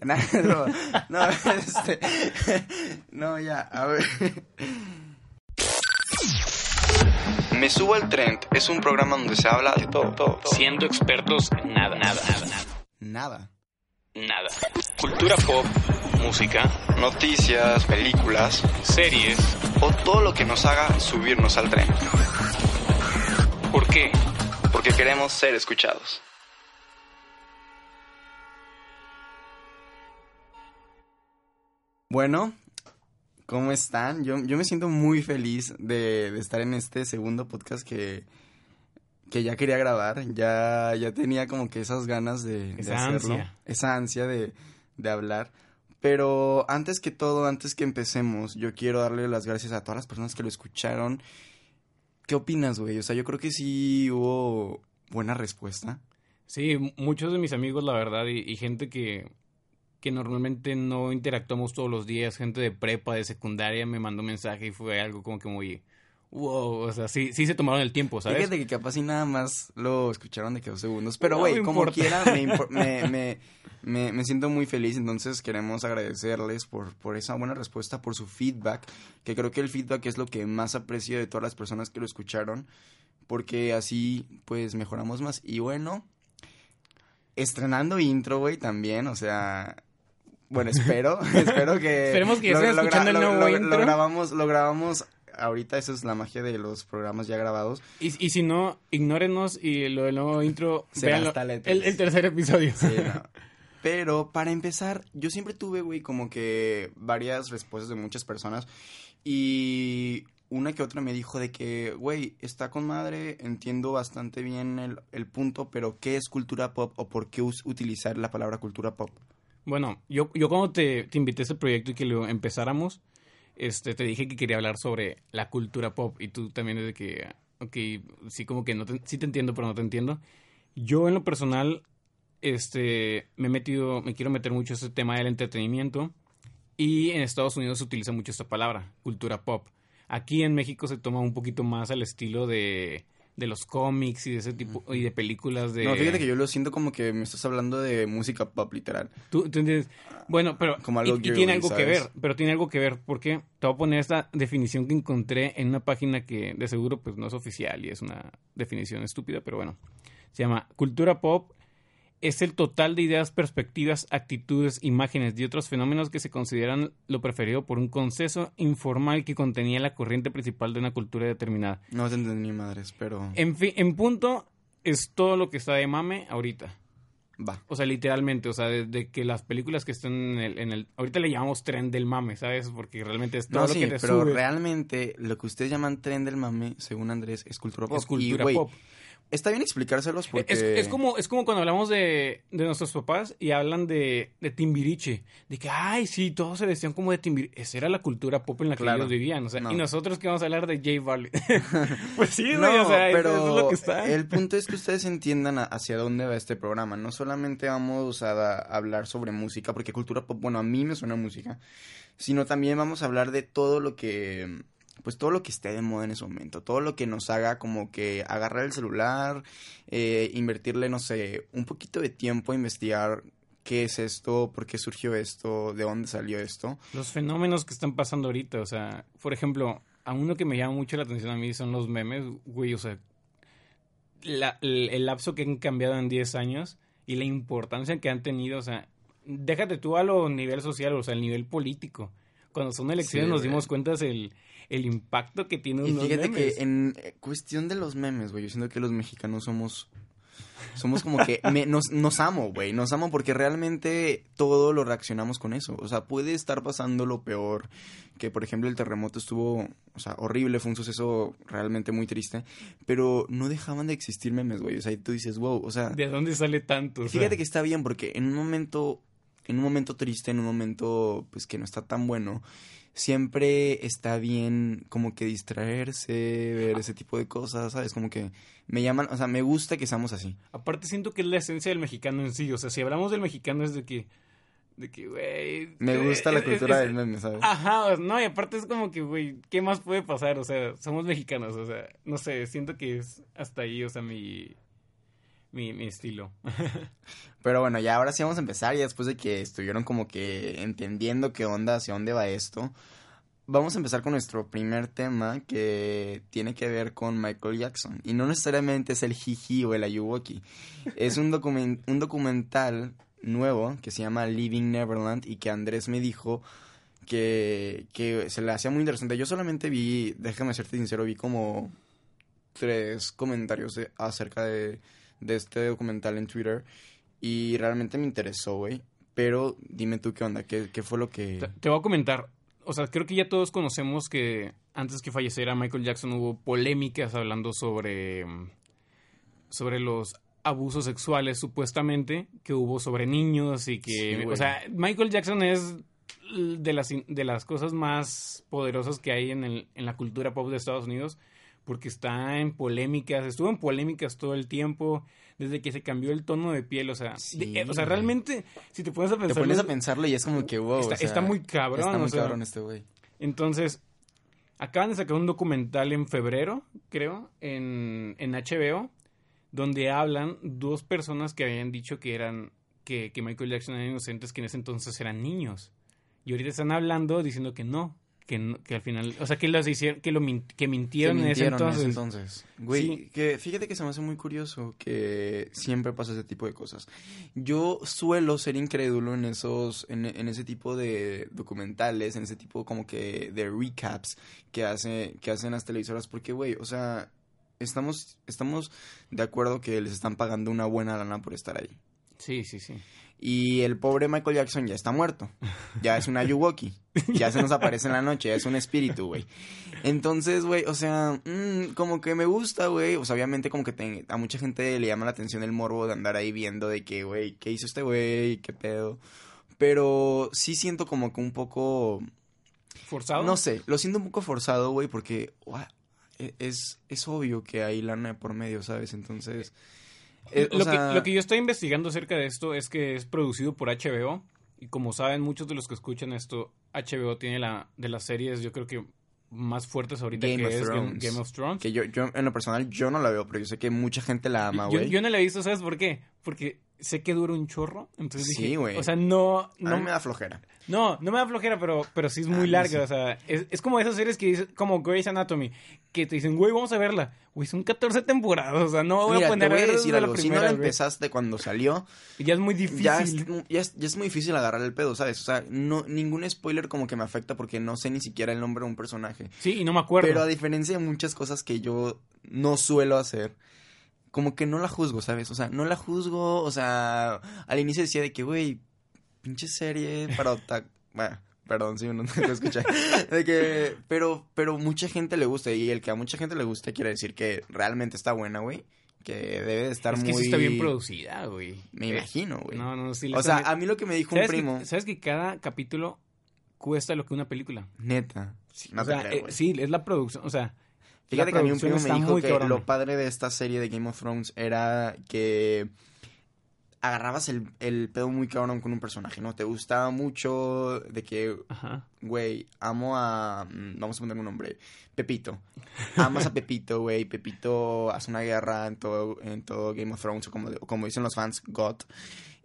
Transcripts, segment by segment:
No, no, este, no, ya, a ver. Me subo al trend es un programa donde se habla de todo, todo, todo. Siendo expertos en nada, nada, nada, nada. Nada. Nada. Cultura pop, música, Noticias, películas series. o todo lo que nos haga subirnos al tren. ¿Por qué? Porque queremos ser escuchados. Bueno, ¿cómo están? Yo, yo me siento muy feliz de, de estar en este segundo podcast que, que ya quería grabar. Ya, ya tenía como que esas ganas de, de Esa hacerlo. ansia. Esa ansia de, de hablar. Pero antes que todo, antes que empecemos, yo quiero darle las gracias a todas las personas que lo escucharon. ¿Qué opinas, güey? O sea, yo creo que sí hubo buena respuesta. Sí, muchos de mis amigos, la verdad, y, y gente que, que normalmente no interactuamos todos los días, gente de prepa, de secundaria, me mandó mensaje y fue algo como que muy... Wow, o sea, sí, sí se tomaron el tiempo, ¿sabes? Fíjate que capaz y nada más lo escucharon de que dos segundos. Pero, güey, como quiera, me, me, me, me- me siento muy feliz. Entonces, queremos agradecerles por, por esa buena respuesta, por su feedback. Que creo que el feedback es lo que más aprecio de todas las personas que lo escucharon. Porque así, pues, mejoramos más. Y bueno, estrenando intro, güey, también. O sea, bueno, espero, espero que... Esperemos que ya estén escuchando el nuevo lo intro. grabamos, lo grabamos ahorita, eso es la magia de los programas ya grabados. Y, y si no, ignórenos y lo del nuevo intro, hasta la el, el tercer episodio. Sí, no. Pero para empezar, yo siempre tuve, güey, como que varias respuestas de muchas personas. Y una que otra me dijo de que, güey, está con madre, entiendo bastante bien el, el punto, pero ¿qué es cultura pop o por qué utilizar la palabra cultura pop? Bueno, yo, yo cuando te, te invité a este proyecto y que lo empezáramos, este, te dije que quería hablar sobre la cultura pop y tú también desde que, ok, sí como que no te, sí te entiendo, pero no te entiendo. Yo en lo personal, este, me he metido, me quiero meter mucho a ese tema del entretenimiento y en Estados Unidos se utiliza mucho esta palabra, cultura pop. Aquí en México se toma un poquito más al estilo de, de los cómics y de ese tipo, y de películas de... No, fíjate que yo lo siento como que me estás hablando de música pop, literal. ¿Tú, tú entiendes? Bueno, pero Como algo y, tiene algo que ver, pero tiene algo que ver, porque te voy a poner esta definición que encontré en una página que de seguro pues no es oficial y es una definición estúpida, pero bueno. Se llama Cultura Pop es el total de ideas, perspectivas, actitudes, imágenes y otros fenómenos que se consideran lo preferido por un consenso informal que contenía la corriente principal de una cultura determinada. No te entendí ni madres, pero En fin, en punto es todo lo que está de mame ahorita. va. O sea, literalmente, o sea, desde que las películas que están en el, en el... Ahorita le llamamos tren del mame, ¿sabes? Porque realmente es todo No, lo sí, que te pero sube. realmente lo que ustedes llaman tren del mame, según Andrés, es cultura pop. es cultura y, pop. Está bien explicárselos porque... Es, es como, es como cuando hablamos de, de nuestros papás y hablan de, de Timbiriche. De que, ay, sí, todos se vestían como de Timbiriche. Esa era la cultura pop en la que Claro. ellos vivían. O sea, No. y nosotros que vamos a hablar de J Balvin. pues sí, No, o sea, pero eso es lo que está. el punto es que ustedes entiendan hacia dónde va este programa. No solamente vamos a hablar sobre música, porque cultura pop, bueno, a mí me suena música, sino también vamos a hablar de todo lo que, pues todo lo que esté de moda en ese momento, todo lo que nos haga como que agarrar el celular, eh, invertirle, no sé, un poquito de tiempo a investigar qué es esto, por qué surgió esto, de dónde salió esto. Los fenómenos que están pasando ahorita, o sea, por ejemplo, a uno que me llama mucho la atención a mí son los memes, güey, o sea, el, el lapso que han cambiado en 10 años y la importancia que han tenido, o sea, déjate tú a lo nivel social, o sea, al nivel político. Cuando son elecciones Sí, nos dimos cuenta el, el impacto que tienen Y unos fíjate memes. que en eh, cuestión de los memes, güey, yo siento que los mexicanos somos somos como que me- nos, nos amo, güey, nos amo porque realmente todo lo reaccionamos con eso. O sea, puede estar pasando lo peor, que por ejemplo el terremoto estuvo, o sea, horrible, fue un suceso realmente muy triste, pero no dejaban de existir memes, güey. O sea, y tú dices, wow, o sea, ¿De dónde sale tanto? O sea, Fíjate que está bien porque en un momento, en un momento triste, en un momento pues que no está tan bueno, siempre está bien como que distraerse, ver ese tipo de cosas, ¿sabes? Como que me llaman, o sea, me gusta que seamos así. Aparte siento que es la esencia del mexicano en sí, o sea, si hablamos del mexicano es de que, de que, güey... Me eh, gusta la es- cultura es- del meme, ¿sabes? Ajá, no, y aparte es como que, güey, ¿qué más puede pasar? O sea, somos mexicanos, o sea, no sé, siento que es hasta ahí, o sea, mi, mi, mi estilo. Pero bueno, ya ahora sí vamos a empezar. Y después de que estuvieron como que entendiendo qué onda, hacia dónde va esto, vamos a empezar con nuestro primer tema que tiene que ver con Michael Jackson. Y no necesariamente es el Jiji o el Ayuwoki. Es un, document un documental nuevo que se llama Living Neverland y que Andrés me dijo que, que se le hacía muy interesante. Yo solamente vi, déjame serte sincero, vi como tres comentarios acerca de, de este documental en Twitter y realmente me interesó, güey. Pero dime tú qué onda, qué, qué fue lo que... Te, te voy a comentar. O sea, creo que ya todos conocemos que antes que falleciera Michael Jackson hubo polémicas hablando sobre, sobre los abusos sexuales supuestamente que hubo sobre niños y que... Sí, o sea, Michael Jackson es de las, de las cosas más poderosas que hay en, el, en la cultura pop de Estados Unidos porque está en polémicas, estuvo en polémicas todo el tiempo, desde que se cambió el tono de piel, o sea, Sí, de- eh, o sea, realmente, si te pones a Te pensar, pones a pensarlo y es como que, wow, está, o sea, está muy cabrón, Está muy o sea, cabrón este güey. entonces, acaban de sacar un documental en febrero, creo, en, en HBO, donde hablan dos personas que habían dicho que eran, que, que Michael Jackson eran inocentes, que en ese entonces eran niños. Y ahorita están hablando diciendo que no, que, que al final, o sea, que los hicieron, que lo min- que mintieron, Que en ese mintieron entonces. entonces. Güey, Sí. que fíjate que se me hace muy curioso que siempre pasa ese tipo de cosas. Yo suelo ser incrédulo en esos, en, en ese tipo de documentales, en ese tipo como que de recaps que hace, que hacen las televisoras, porque güey, o sea, estamos, estamos de acuerdo que les están pagando una buena lana por estar ahí. Sí, sí, sí. Y el pobre Michael Jackson ya está muerto. Ya es un Ayuwoki. Ya se nos aparece en la noche. Ya es un espíritu, güey. Entonces, güey, o sea, mm, como que me gusta, güey. O sea, obviamente como que te- a mucha gente le llama la atención el morbo de andar ahí viendo de que, güey, ¿qué hizo este güey? ¿Qué pedo? Pero sí siento como que un poco... ¿Forzado? No sé, lo siento un poco forzado, güey, porque e- es, es obvio que hay lana por medio, ¿sabes? Entonces... eh, o lo, sea, que, lo que yo estoy investigando acerca de esto es que es producido por HBO. Y como saben muchos de los que escuchan esto, HBO tiene la de las series, yo creo que más fuertes ahorita Game que of es Game. Game of Thrones. Que yo, yo, en lo personal, yo no la veo, pero yo sé que mucha gente la ama, yo, güey. yo no la he visto, ¿sabes por qué? Porque sé que dura un chorro. Entonces Sí, dije, güey. O sea, no. A No, mí me da flojera. no, no me da flojera, pero, pero sí es Ah, muy no larga. O sea, es, es como esas series que dicen, como Grey's Anatomy, que te dicen, güey, vamos a verla. Güey, son 14 temporadas. O sea, no voy Mira, a te poner voy a decir desde la algo. Si no primera, la empezaste cuando salió, Ya es muy difícil. ya es, ya, es, ya es muy difícil agarrar el pedo, ¿sabes? O sea, no, ningún spoiler como que me afecta porque no sé ni siquiera el nombre de un personaje. Sí, y no me acuerdo. Pero a diferencia de muchas cosas que yo no suelo hacer, como que no la juzgo, ¿sabes? O sea, no la juzgo, o sea, al inicio decía de que, güey, pinche serie para otak... Bueno, perdón si uno no lo escucha. De que, pero, pero mucha gente le gusta y el que a mucha gente le gusta quiere decir que realmente está buena, güey. Que debe de estar es muy... que sí está bien producida, güey. Me Eh, imagino, güey. No, no, sí. o sea, a mí lo que me dijo un ¿Sabes primo... Que, ¿Sabes que cada capítulo cuesta lo que una película? Neta. no o te sea, creo, eh, sí, es la producción. O sea, Fíjate que a mí un primo me dijo que lo padre de esta serie de Game of Thrones era que agarrabas el, el pedo muy cabrón con un personaje, ¿no? Te gustaba mucho de que, güey, amo a... mm, Vamos a poner un nombre. Pepito. Amas a Pepito, güey. Pepito hace una guerra en todo, en todo Game of Thrones, o como, como dicen los fans, God.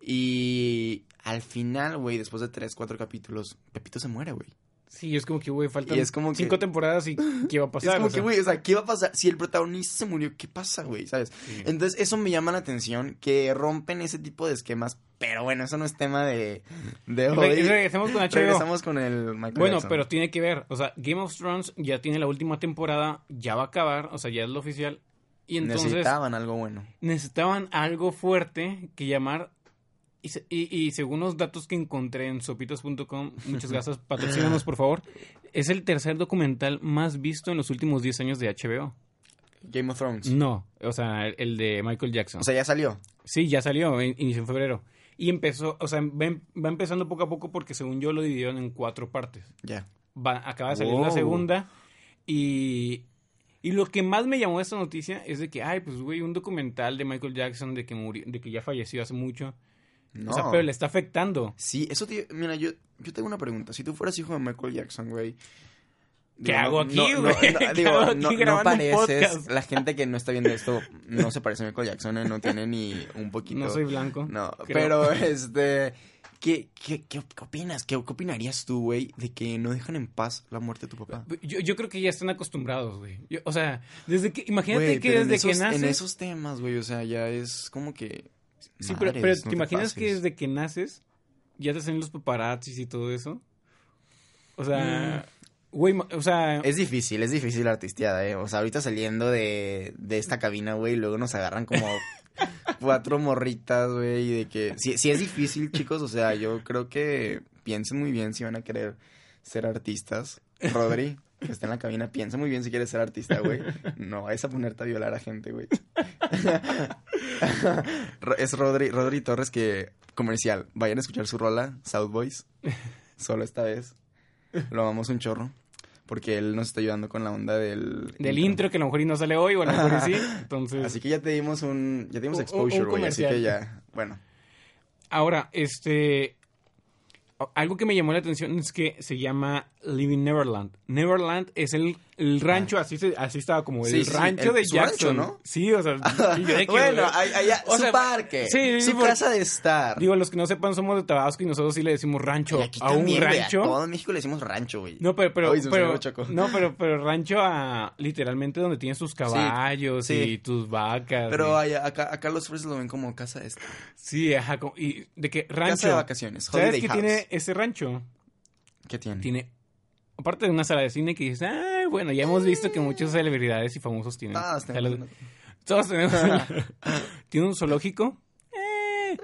Y al final, güey, después de tres, cuatro capítulos, Pepito se muere, güey. Sí, es como que, güey, faltan Y es como que- cinco temporadas y ¿qué va a pasar? es como O sea, que, güey, o sea, ¿qué va a pasar? Si el protagonista se murió, ¿qué pasa, güey? ¿Sabes? sí. Entonces, eso me llama la atención, que rompen ese tipo de esquemas. Pero bueno, eso no es tema de, de hoy. regresemos con HBO. Regresamos con el Michael Bueno, Jackson. pero tiene que ver. O sea, Game of Thrones ya tiene la última temporada, ya va a acabar, o sea, ya es lo oficial. Y entonces Necesitaban algo bueno. necesitaban algo fuerte que llamar. Y, se- y- y según los datos que encontré en sopitas.com, muchas gracias, patrocínanos por favor, es el tercer documental más visto en los últimos 10 años de HBO. Game of Thrones. No, o sea, el, el de Michael Jackson. O sea, ya salió. sí, ya salió, in- inició en febrero. Y empezó, o sea, va, em- va empezando poco a poco porque según yo lo dividieron en cuatro partes. Ya. Va- acaba de salir la Wow. segunda y... Y lo que más me llamó esta noticia es de que, ay, pues, güey, un documental de Michael Jackson de que murió, de que ya falleció hace mucho. No. O sea, pero le está afectando. Sí, eso te... Mira, yo, yo tengo una pregunta. Si tú fueras hijo de Michael Jackson, güey... ¿Qué Digo, hago aquí, güey? no- ¿Qué digo, hago no, aquí pareces, la gente que no está viendo esto no se parece a Michael Jackson, eh, no tiene ni un poquito. No soy blanco. No, creo. pero este, ¿qué, qué, qué, opinas? ¿Qué, qué opinarías tú, güey, de que no dejan en paz la muerte de tu papá? Yo, yo creo que ya están acostumbrados, güey. O sea, desde que... Imagínate que desde que esos- naces... En esos temas, güey, o sea, ya es como que... Sí, pero, madres, pero no ¿te imaginas que desde que naces ya te hacen los paparazzis y todo eso? O sea, güey, ma- o sea... Mm. Es difícil, es difícil la artisteada, eh. O sea, ahorita saliendo de, de esta cabina, güey, luego nos agarran como cuatro morritas, güey, y de que... Sí, sí es difícil, chicos, o sea, yo creo que piensen muy bien si van a querer ser artistas. Rodri, que está en la cabina, piensa muy bien si quieres ser artista, güey. No vayas a ponerte a violar a gente, güey. Es Rodri, Rodri Torres que... Comercial, vayan a escuchar su rola, South Boys. Solo esta vez. Lo amamos un chorro. Porque él nos está ayudando con la onda del... Del intro, que a lo mejor y no sale hoy, o a lo mejor y sí. Entonces, Así que ya te dimos un... Ya te dimos exposure, güey. Así que ya... Bueno. ahora, este... Algo que me llamó la atención es que se llama Living Neverland. Neverland es el, el rancho, así se, así estaba como el Sí, sí, rancho el- de su rancho, Jackson. ¿no? Sí, o sea, yo que, bueno, allá, o su sea, parque. sí, sí, su por- casa de estar. Digo, los que no sepan, somos de Tabasco y nosotros sí le decimos rancho Y aquí a un también, rancho. A todo en México le decimos rancho, güey. No, pero, pero, me pero- no, pero, pero rancho a literalmente donde tienes tus caballos y tus vacas. Pero allá, acá, acá los fresas lo ven como casa de estar. sí, ajá, como- y de que rancho. Casa de vacaciones. ¿Sabes qué house. tiene ese rancho? ¿Qué tiene? Tiene, aparte de una sala de cine que dices, ah, bueno, ya hemos visto que muchas celebridades y famosos tienen. Todos tenemos una- Todos tenemos una- Tiene un zoológico. Eh,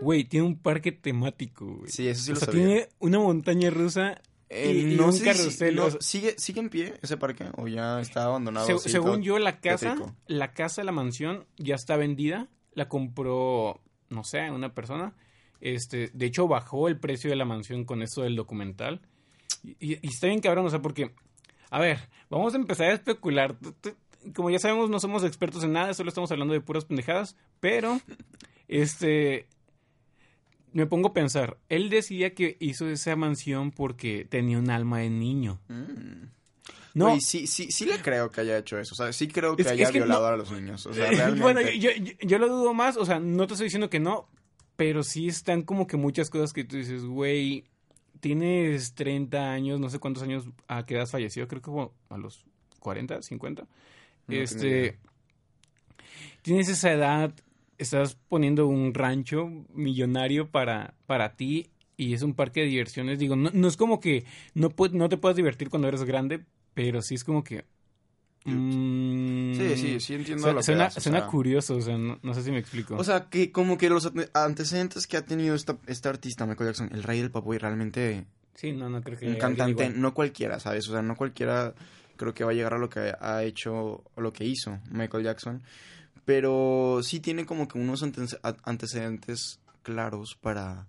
Güey, tiene un parque temático, güey. Sí, eso sí o lo sea, sabía. tiene una montaña rusa Eh, y, y no un sé carrusel. no, ¿sigue, ¿Sigue en pie ese parque? ¿O ya está abandonado? Se- así, según yo, la casa, tétrico? la casa, la mansión ya está vendida. La compró, no sé, una persona. Este, de hecho, bajó el precio de la mansión con eso del documental. Y, y- y está bien cabrón, o sea, porque, a ver, vamos a empezar a especular. Como ya sabemos, no somos expertos en nada, solo estamos hablando de puras pendejadas. Pero, este, me pongo a pensar. Él decía que hizo esa mansión porque tenía un alma de niño. Mm. No, sí, sí, sí le creo que haya hecho eso. O sea, sí creo que Es- haya es que violado no- a los niños. O sea, realmente. Bueno, yo, yo, yo lo dudo más, o sea, no te estoy diciendo que no, pero sí están como que muchas cosas que tú dices, güey, tienes 30 años, no sé cuántos años a qué edad fallecido, creo que como a los 40, 50. No tengo este, tienes esa edad, estás poniendo un rancho millonario para, para ti y es un parque de diversiones. Digo, no, no es como que no, no te puedas divertir cuando eres grande, pero sí es como que... mm, Sí, sí, sí entiendo Suena, lo que suena, das, o suena sea. curioso, o sea, no, no sé si me explico. O sea, que como que los ante- antecedentes que ha tenido esta, este artista, Michael Jackson, el rey del y realmente sí, no, no creo que un cantante, no cualquiera, ¿sabes? O sea, no cualquiera creo que va a llegar a lo que ha hecho, o lo que hizo Michael Jackson. Pero sí tiene como que unos antecedentes claros para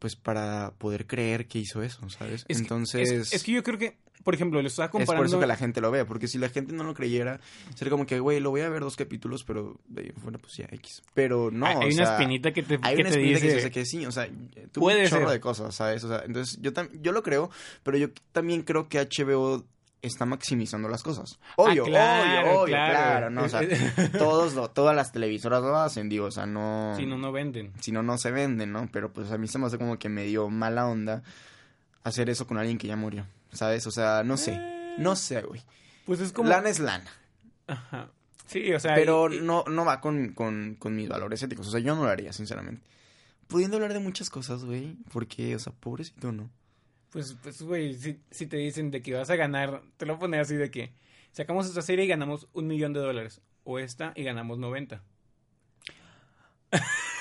pues para poder creer que hizo eso, ¿sabes? Es que- Entonces es, es que yo creo que, por ejemplo, le estaba es comparando... por eso que la gente lo ve, porque si la gente no lo creyera, sería como que, güey, lo voy a ver dos capítulos, pero, bueno, pues ya, X. Pero no, hay hay o una sea, espinita que te, hay que una te espinita dice... que dice que sí, o sea, tuvo un chorro ser. de cosas, ¿sabes? O sea, entonces yo, tam- yo lo creo, pero yo también creo que HBO está maximizando las cosas. Obvio, Ah, claro, obvio, obvio, claro. claro, ¿no? O sea, todos lo, todas las televisoras lo hacen, digo, o sea, no... Si no, no venden. Si no, no se venden, ¿no? Pero pues a mí se me hace como que me dio mala onda hacer eso con alguien que ya murió, ¿sabes? O sea, no sé, Eh, no sé, güey. Pues es como... Lana es lana. Ajá. Sí, o sea... Pero y- y- no, no va con, con, con mis valores éticos. O sea, yo no lo haría, sinceramente. Pudiendo hablar de muchas cosas, güey. Porque, o sea, pobrecito, ¿no? Pues, pues, güey, si, si te dicen de que vas a ganar, te lo poner así de que sacamos esta serie y ganamos un millón de dólares. O esta y ganamos 90.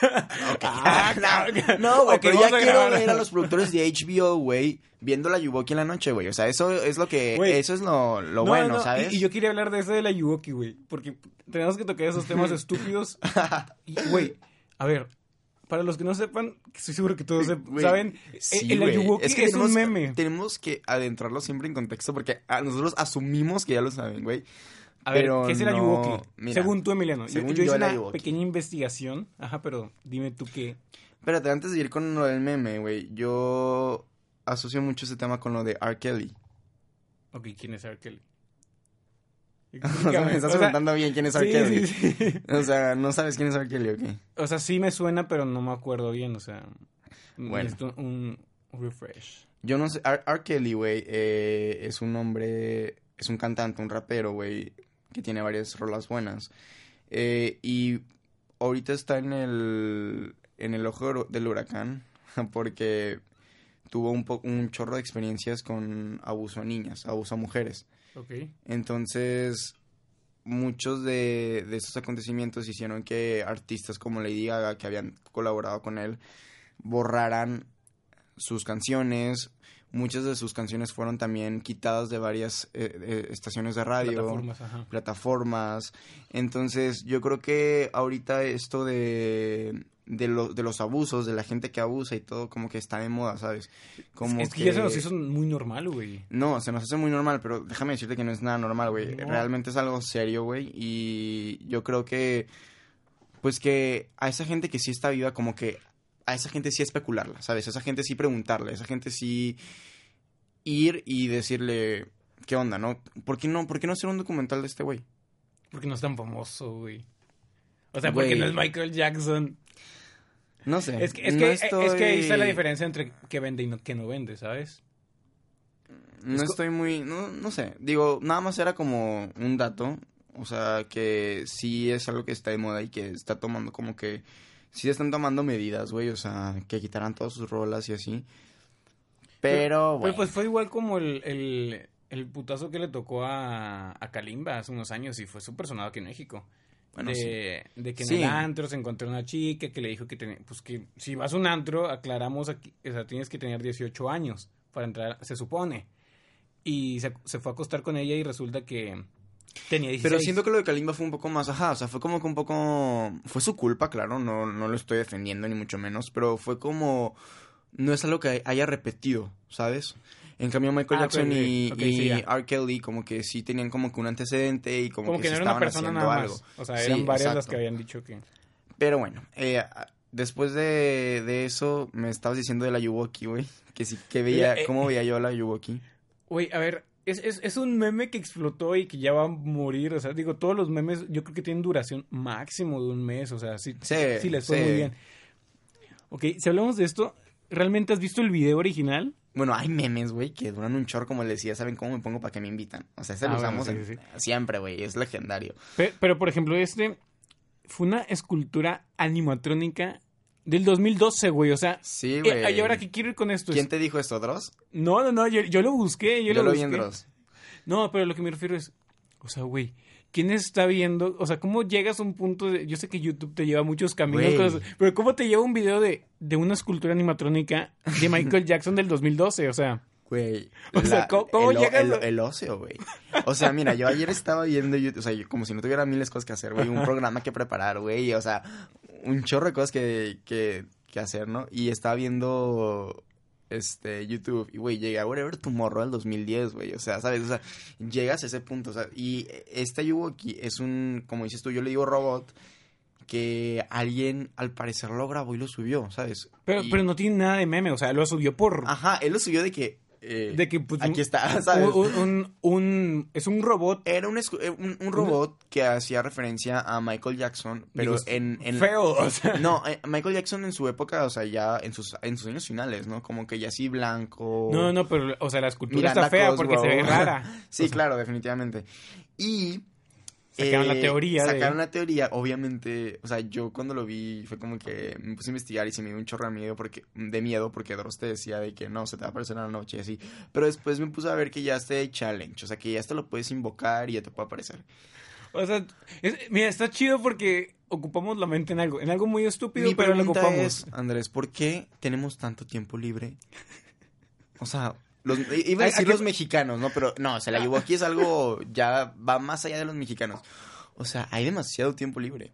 Ah, no, no, güey, pero ya quiero grabar. ver a los productores de HBO, güey, viendo la Yuboki en la noche, güey. O sea, eso es lo que, eso es lo, lo No, bueno, no, ¿sabes? Y, y yo quería hablar de eso de la Yuwoki, güey. Porque tenemos que tocar esos temas estúpidos. Güey, a ver, para los que no sepan, que estoy seguro que todos Güey, saben, sí, el. Ayuwoki es, tenemos, un meme. Tenemos que adentrarlo siempre en contexto porque a nosotros asumimos que ya lo saben, güey. A ver, pero ¿qué es el no- Ayuwoki? mira, según tú, Emiliano. Yo- según yo, yo, hice una pequeña investigación. Ajá, pero dime tú qué. Espérate, antes de ir con lo del meme, güey, yo asocio mucho ese tema con lo de R. Kelly. Ok, ¿quién es R. Kelly? o sea, me estás O sea, preguntando bien quién es R. sí, Kelly. sí, sí. O sea, no sabes quién es R. Kelly, ok. O sea, sí me suena, pero no me acuerdo bien, o sea... Bueno. necesito un refresh. Yo no sé, R. R. Kelly, güey, eh, es un hombre, es un cantante, un rapero, güey, que tiene varias rolas buenas. Eh, y ahorita está en el, en el ojo del huracán porque tuvo un, po- un chorro de experiencias con abuso a niñas, abuso a mujeres. Entonces, muchos de, de esos acontecimientos hicieron que artistas como Lady Gaga, que habían colaborado con él, borraran sus canciones. Muchas de sus canciones fueron también quitadas de varias eh, eh, estaciones de radio Plataformas, ajá. plataformas. Entonces, yo creo que ahorita esto de, de, lo- de los abusos, de la gente que abusa y todo, como que está de moda, ¿sabes? Como es que, ya se nos hizo muy normal, güey. No, se nos hace muy normal, pero déjame decirte que no es nada normal, güey. No. Realmente es algo serio, güey. Y yo creo que, pues que a esa gente que sí está viva, como que a esa gente sí especularla, ¿sabes? A esa gente sí preguntarle, a esa gente sí ir y decirle, ¿qué onda, no? ¿Por qué no, por qué no hacer un documental de este güey? Porque no es tan famoso, güey. O sea, Güey. porque no es Michael Jackson. No sé. Es que, es, no que, es que ahí está la diferencia entre que vende y no, que no vende, ¿sabes? No Es estoy muy, no, no sé, digo, nada más era como un dato, o sea, que sí es algo que está de moda y que está tomando como que, sí están tomando medidas, güey, o sea, que quitaran todas sus rolas y así. Pero, güey, Pero pues fue igual como el, el, el putazo que le tocó a, a Kalimba hace unos años y fue súper sonado aquí en México. bueno, de, de que en Sí. el antro se encontró una chica que le dijo que tenía, pues que si vas a un antro, aclaramos aquí, o sea, tienes que tener 18 años para entrar, se supone. Y se, se fue a acostar con ella y resulta que tenía 16. Pero siento que lo de Kalimba fue un poco más, ajá, o sea, fue como que un poco, fue su culpa, claro, no, no lo estoy defendiendo ni mucho menos, pero fue como, no es algo que haya repetido, ¿sabes? En cambio Michael Ah, Jackson y, ok, y sí, ya. R. Kelly como que sí tenían como que un antecedente y como, como que, era una estaban persona haciendo nada algo. más. O sea, Sí, eran varias las que habían dicho que... Pero bueno, eh, después de, de eso me estabas diciendo de la Yuwoki, güey, que sí, que veía, eh, ¿cómo veía yo a la Yuwoki? Güey, a ver, es, es, es un meme que explotó y que ya va a morir. O sea, digo, todos los memes yo creo que tienen duración máximo de un mes. O sea, sí, Sí, sí les fue sí. muy bien. Ok, si hablamos de esto, ¿realmente has visto el video original? Bueno, hay memes, güey, que duran un chorro, como les decía, ¿saben cómo me pongo para que me invitan? O sea, ese Ah, lo bueno, usamos sí, en- sí, siempre, güey, es legendario. Pe- Pero, por ejemplo, este fue una escultura animatrónica del 2012, güey. O sea, Sí, eh, güey. y ahora que quiero ir con esto. es- ¿Quién te dijo esto, Dross? No, no, no, yo, yo lo busqué, yo, Yo, lo, lo vi en busqué. Dross. No, pero lo que me refiero es, o sea, güey, ¿quién está viendo? O sea, ¿cómo llegas a un punto de... Yo sé que YouTube te lleva muchos caminos, cosas, pero ¿cómo te lleva un video de, de una escultura animatrónica de Michael Jackson del 2012? O sea, Güey. O sea, ¿cómo- cómo el, llegas el, a- el ocio, güey. O sea, mira, yo ayer estaba viendo YouTube, o sea, yo como si no tuviera miles de cosas que hacer, güey, un programa que preparar, güey, o sea, un chorro de cosas que, que, que hacer, ¿no? Y estaba viendo este YouTube y güey, llegué a Whatever Tomorrow al 2010, güey, o sea, ¿sabes? O sea, llegas a ese punto, o sea, y este Yuwoki es un como dices tú, yo le digo robot que alguien al parecer lo grabó y lo subió, ¿sabes? pero, Y- pero no tiene nada de meme, o sea, lo subió por... Ajá, él lo subió de que eh, de que, pues, aquí está, ¿sabes? Un, un, un- es un robot Era un, eh, un, un robot que hacía referencia a Michael Jackson, pero Digo, en, en... feo, o sea... No, eh, Michael Jackson en su época, o sea, ya en sus, en sus años finales, ¿no? Como que ya así blanco. No, no, pero, o sea, la escultura Miranda está fea porque se ve rara. Sí, O sea, claro, definitivamente. Y... Sacaron la teoría de- Sacaron la teoría, obviamente, o sea, yo cuando lo vi fue como que me puse a investigar y se me dio un chorro de miedo porque, de miedo porque Dross te decía de que no, se te va a aparecer en la noche y así. Pero después me puse a ver que ya está de challenge, o sea, que ya esto lo puedes invocar y ya te puede aparecer. O sea, es- mira, está chido porque ocupamos la mente en algo, en algo muy estúpido, Mi pero lo ocupamos. es, Andrés, ¿por qué tenemos tanto tiempo libre? O sea, los, iba a ¿A- decir los mexicanos, ¿no? Pero no, se la llevó aquí es algo, ya va más allá de los mexicanos. O sea, hay demasiado tiempo libre.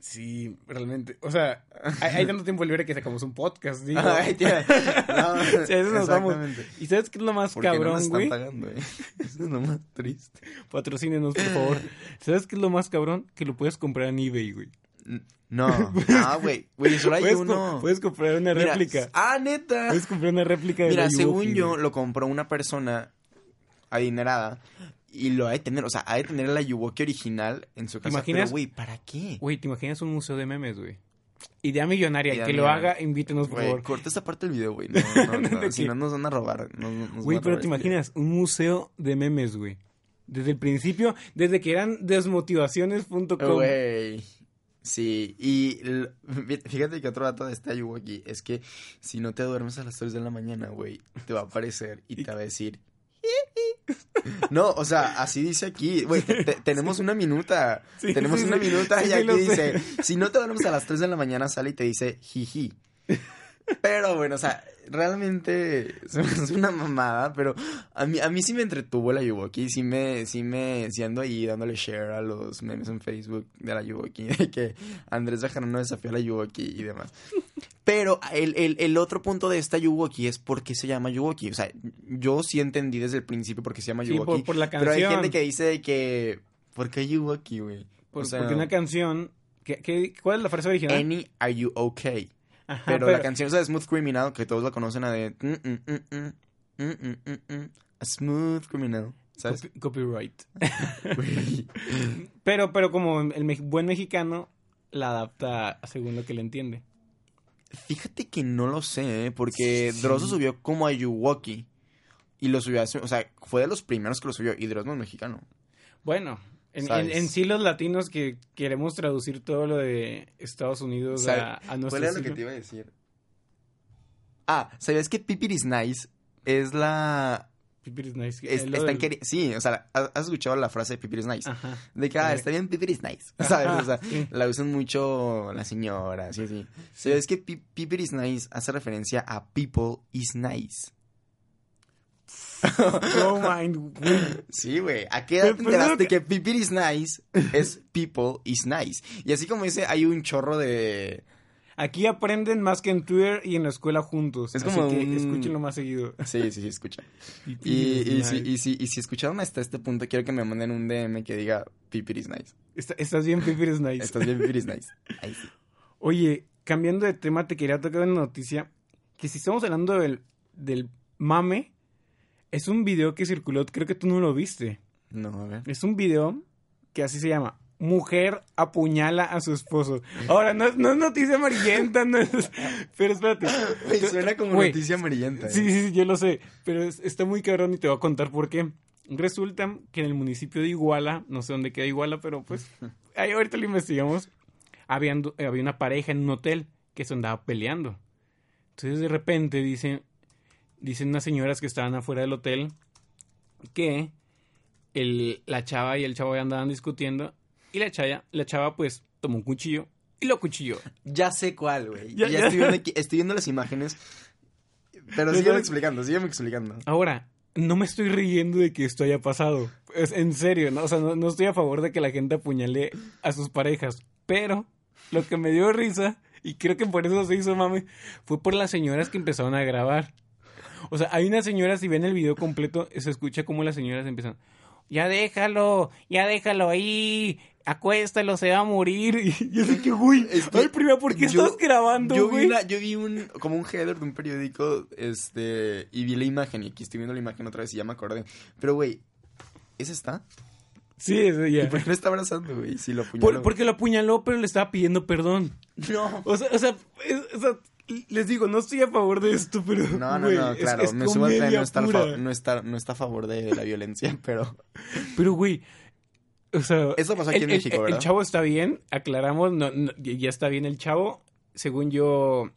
Sí, realmente. O sea, hay, hay tanto tiempo libre que sacamos un podcast, digo. Ay, tía. No, Sí, eso nos vamos. ¿Y sabes qué es lo más Porque no nos cabrón, están güey? pagando, eh. Eso es lo más triste. Patrocínenos, por favor. ¿Sabes qué es lo más cabrón? Que lo puedes comprar en eBay, güey. No, no, güey. Güey, solo hay Puedes, co- uno. puedes comprar una Mira, réplica. Ah, neta. Puedes comprar una réplica de Mira, según Yuwoki, yo, lo compró una persona adinerada y lo ha de tener, o sea, ha de tener la Yuwoki original en su casa. imaginas? Pero, güey, ¿para qué? Güey, ¿te imaginas un museo de memes, güey? Idea millonaria. Idea que lo haga, invítenos, por favor. corta esta parte del video, güey. No, no, no, ¿De si no nos van a robar. Güey, pero te este imaginas, un museo de memes, güey. Desde el principio, desde que eran desmotivaciones.com. Güey. Sí, y fíjate que otro dato de este Ayuwoki es que si no te duermes a las 3 de la mañana, güey, te va a aparecer y te va a decir... No, o sea, así dice aquí, güey, te- te- tenemos una minuta, Sí, tenemos sí, una minuta y aquí dice, si no te duermes a las 3 de la mañana sale y te dice jiji. Pero bueno, o sea, realmente hace una mamada, pero a mí, a mí sí me entretuvo la Yuwoki, sí me, sí me, sí ando ahí dándole share a los memes en Facebook de la Yuwoki, de que Andrés Bejarano desafió a la Yuwoki y demás. Pero el, el, el otro punto de esta Yuwoki es por qué se llama Yuwoki. O sea, yo sí entendí desde el principio por qué se llama Sí, por, por la pero hay canción. gente que dice que, ¿por qué Yuwoki, güey? Por- o sea, porque una canción... ¿qué, qué, cuál es la frase original? Any, are you okay? Pero, la canción esa de Smooth Criminal, que todos la conocen, la de... Mm, mm, mm, a smooth Criminal. ¿sabes? Copyright. pero, pero como el buen mexicano la adapta según lo que le entiende. Fíjate que no lo sé, ¿eh? porque sí. Dross subió como a Yuwoki. Y lo subió, o sea, fue de los primeros que lo subió. Y Dross no es mexicano. Bueno, en, en- en sí los latinos que queremos traducir todo lo de Estados Unidos ¿Sabe- a, a nuestro ¿Cuál era lo que te iba a decir? Ah, ¿sabías que Pipir is Nice es la... Pipir is nice. es- Es están del- Sí, o sea, ¿has escuchado la frase de Pipir is Nice? Ajá. De que, ah, Sí. está bien, Pipir is nice. ¿Sabes? O sea, Sí. la usan mucho las señoras, sí, sí. ¿Sabes que Pi- Pipir is nice hace referencia a People is nice? No mind, güey. Sí, güey. ¿A qué edad te enteraste no- que Pipir is nice es People is nice? Y así como dice, hay un chorro de... Aquí aprenden más que en Twitter y en la escuela juntos. Es así como que un- escúchenlo más seguido. Sí, sí, sí, escucha. Y, is y, nice. si, y, si, y si escucharon hasta este punto, quiero que me manden un DM que diga Pipir is nice. Está- estás bien, Pipir is nice. Estás bien, Pipir is nice. Ahí sí. Oye, cambiando de tema, te quería tocar una noticia. Que si estamos hablando del, del mame, es un video que circuló, creo que tú no lo viste. No, a ver. Es un video que así se llama. Mujer apuñala a su esposo. Ahora, no, es- no es noticia amarillenta, no es... Pero espérate. Güey, suena como noticia amarillenta. ¿eh? Sí, sí, sí, yo lo sé. Pero es- está muy cabrón y te voy a contar por qué. Resulta que en el municipio de Iguala, no sé dónde queda Iguala, pero pues ahí ahorita lo investigamos. Había una pareja en un hotel que se andaba peleando. Entonces de repente dicen, dicen unas señoras que estaban afuera del hotel que el, la chava y el chavo andaban discutiendo y la chava, la chava pues tomó un cuchillo y lo cuchilló. Ya sé cuál, güey. Ya- Ya, ya. Estoy, viendo aquí- estoy viendo las imágenes. Pero sígueme explicando, sígueme explicando. Ahora, no me estoy riendo de que esto haya pasado. Es en serio, ¿no? O sea, no, no estoy a favor de que la gente apuñale a sus parejas. Pero lo que me dio risa, y creo que por eso se hizo mame, fue por las señoras que empezaron a grabar. O sea, hay unas señoras, si ven el video completo, se escucha como las señoras empiezan. Ya déjalo, ya déjalo ahí, acuéstalo, se va a morir. Y yo sé que, güey, Es que ay, prima, ¿por qué yo- estás grabando, Yo vi, güey? una- yo vi un, como un header de un periódico, este, y vi la imagen, y aquí estoy viendo la imagen otra vez y ya me acordé. Pero, güey, ¿ese está? Sí, eso ya. ¿Y por qué lo está abrazando, güey? Si lo apuñaló. Por- porque lo apuñaló, pero le estaba pidiendo perdón. No. O sea, o sea, es- o sea, les digo, no estoy a favor de esto, pero. No, no, no, claro, es me subo al tren, no está, no, está, no está a favor de la violencia, pero... Pero, güey, o sea. Eso pasó aquí el, en México, el- ¿verdad? El chavo está bien, aclaramos, no, no, ya está bien el chavo. Según yo,